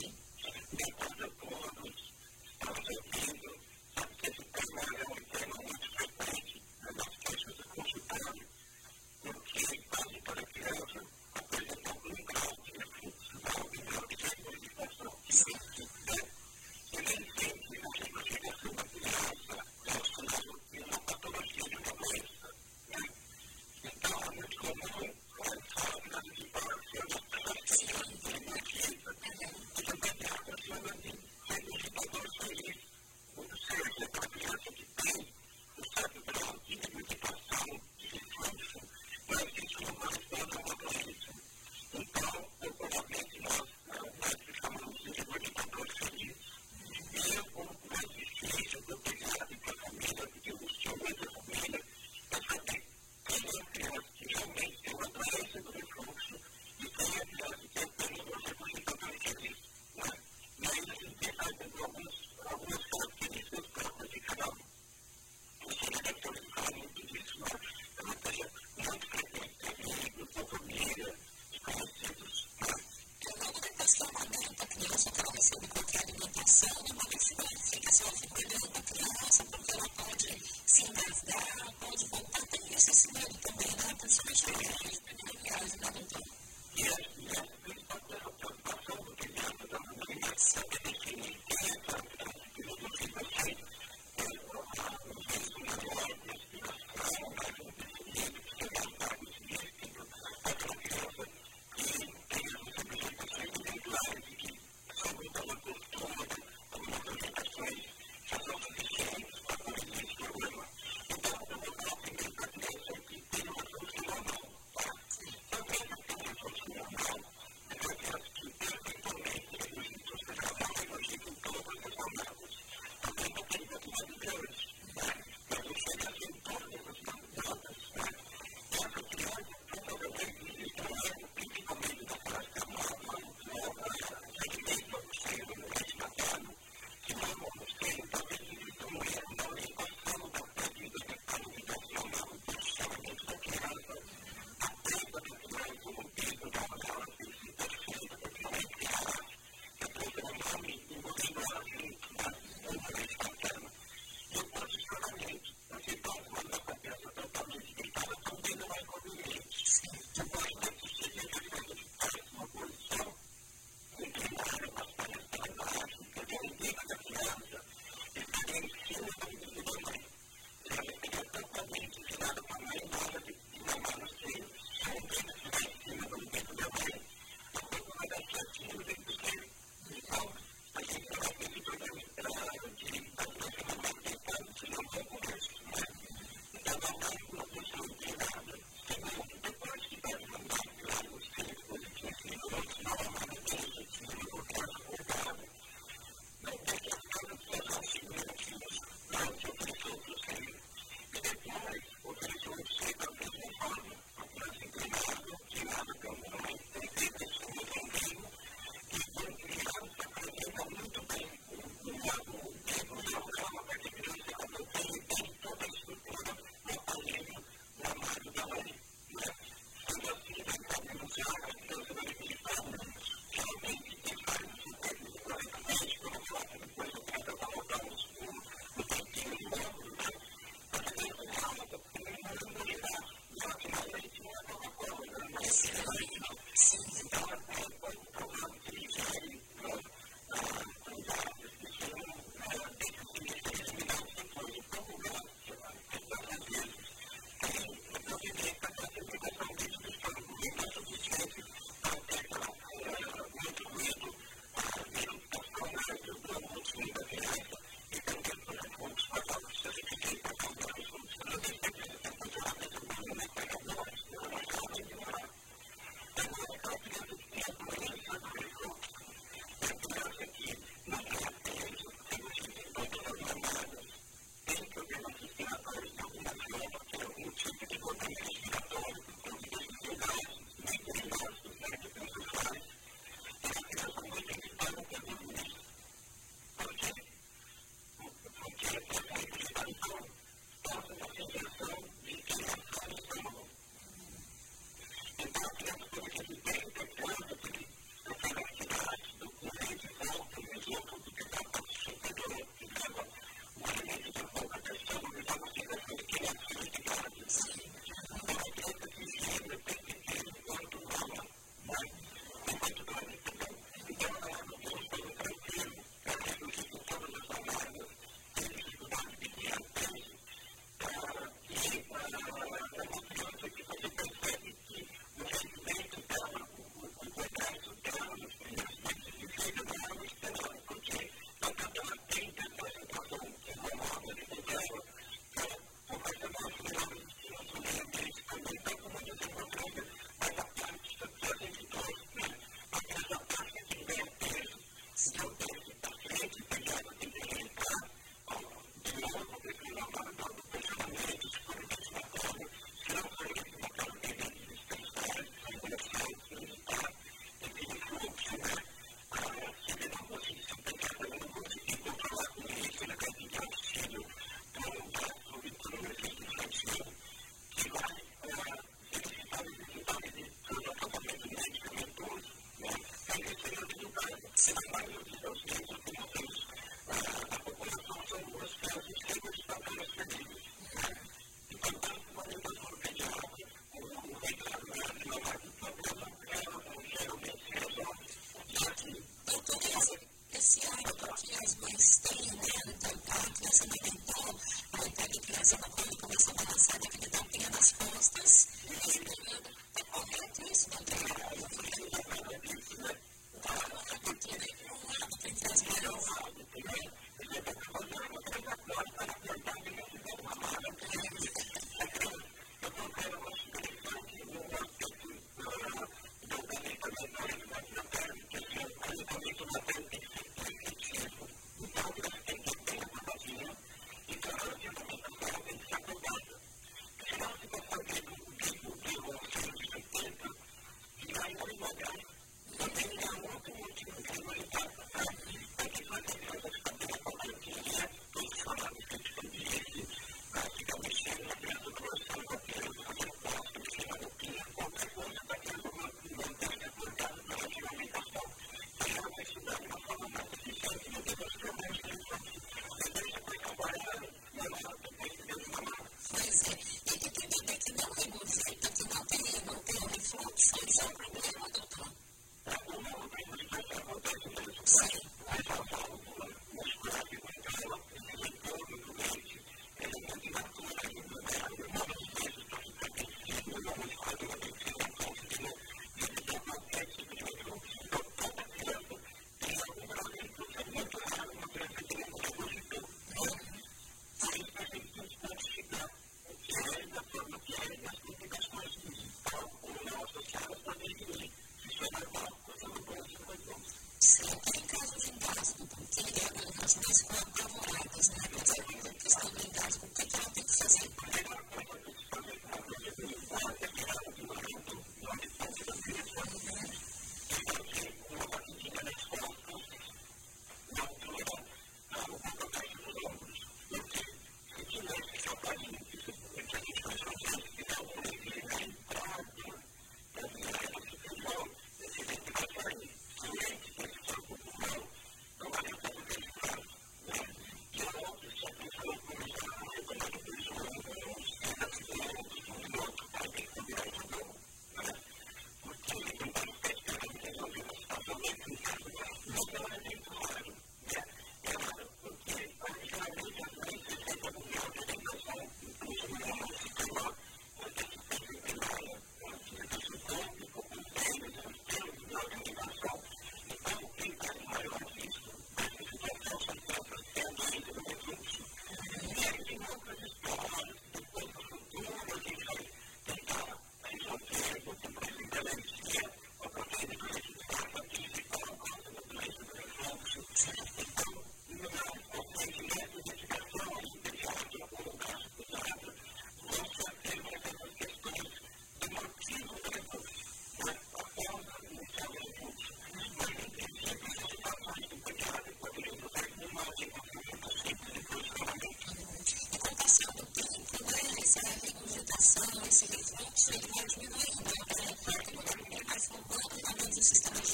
humanity que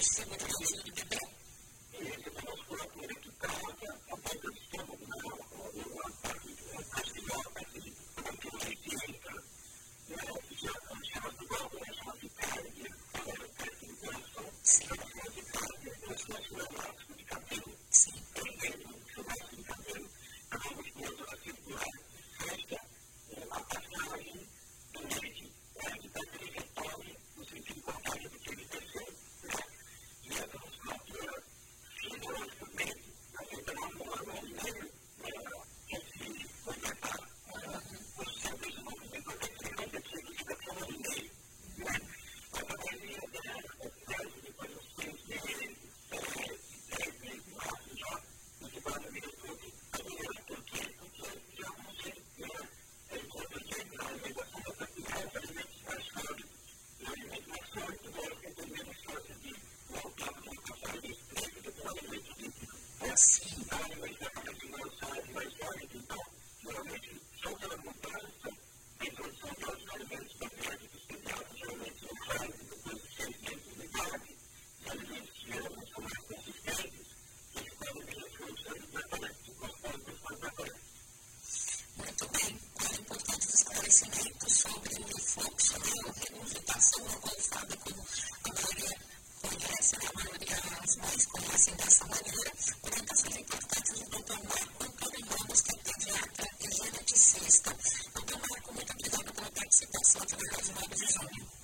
similar conhecimento sobre o fluxo, né, a regurgitação qual sabe como a maioria conhece, a maioria, as mães conhecem dessa maneira, orientações importantes do Dr. Marco Antônio Ramos, que é pediatra e geneticista. é Marco, muito obrigado pela participação de Manuel de Júnior.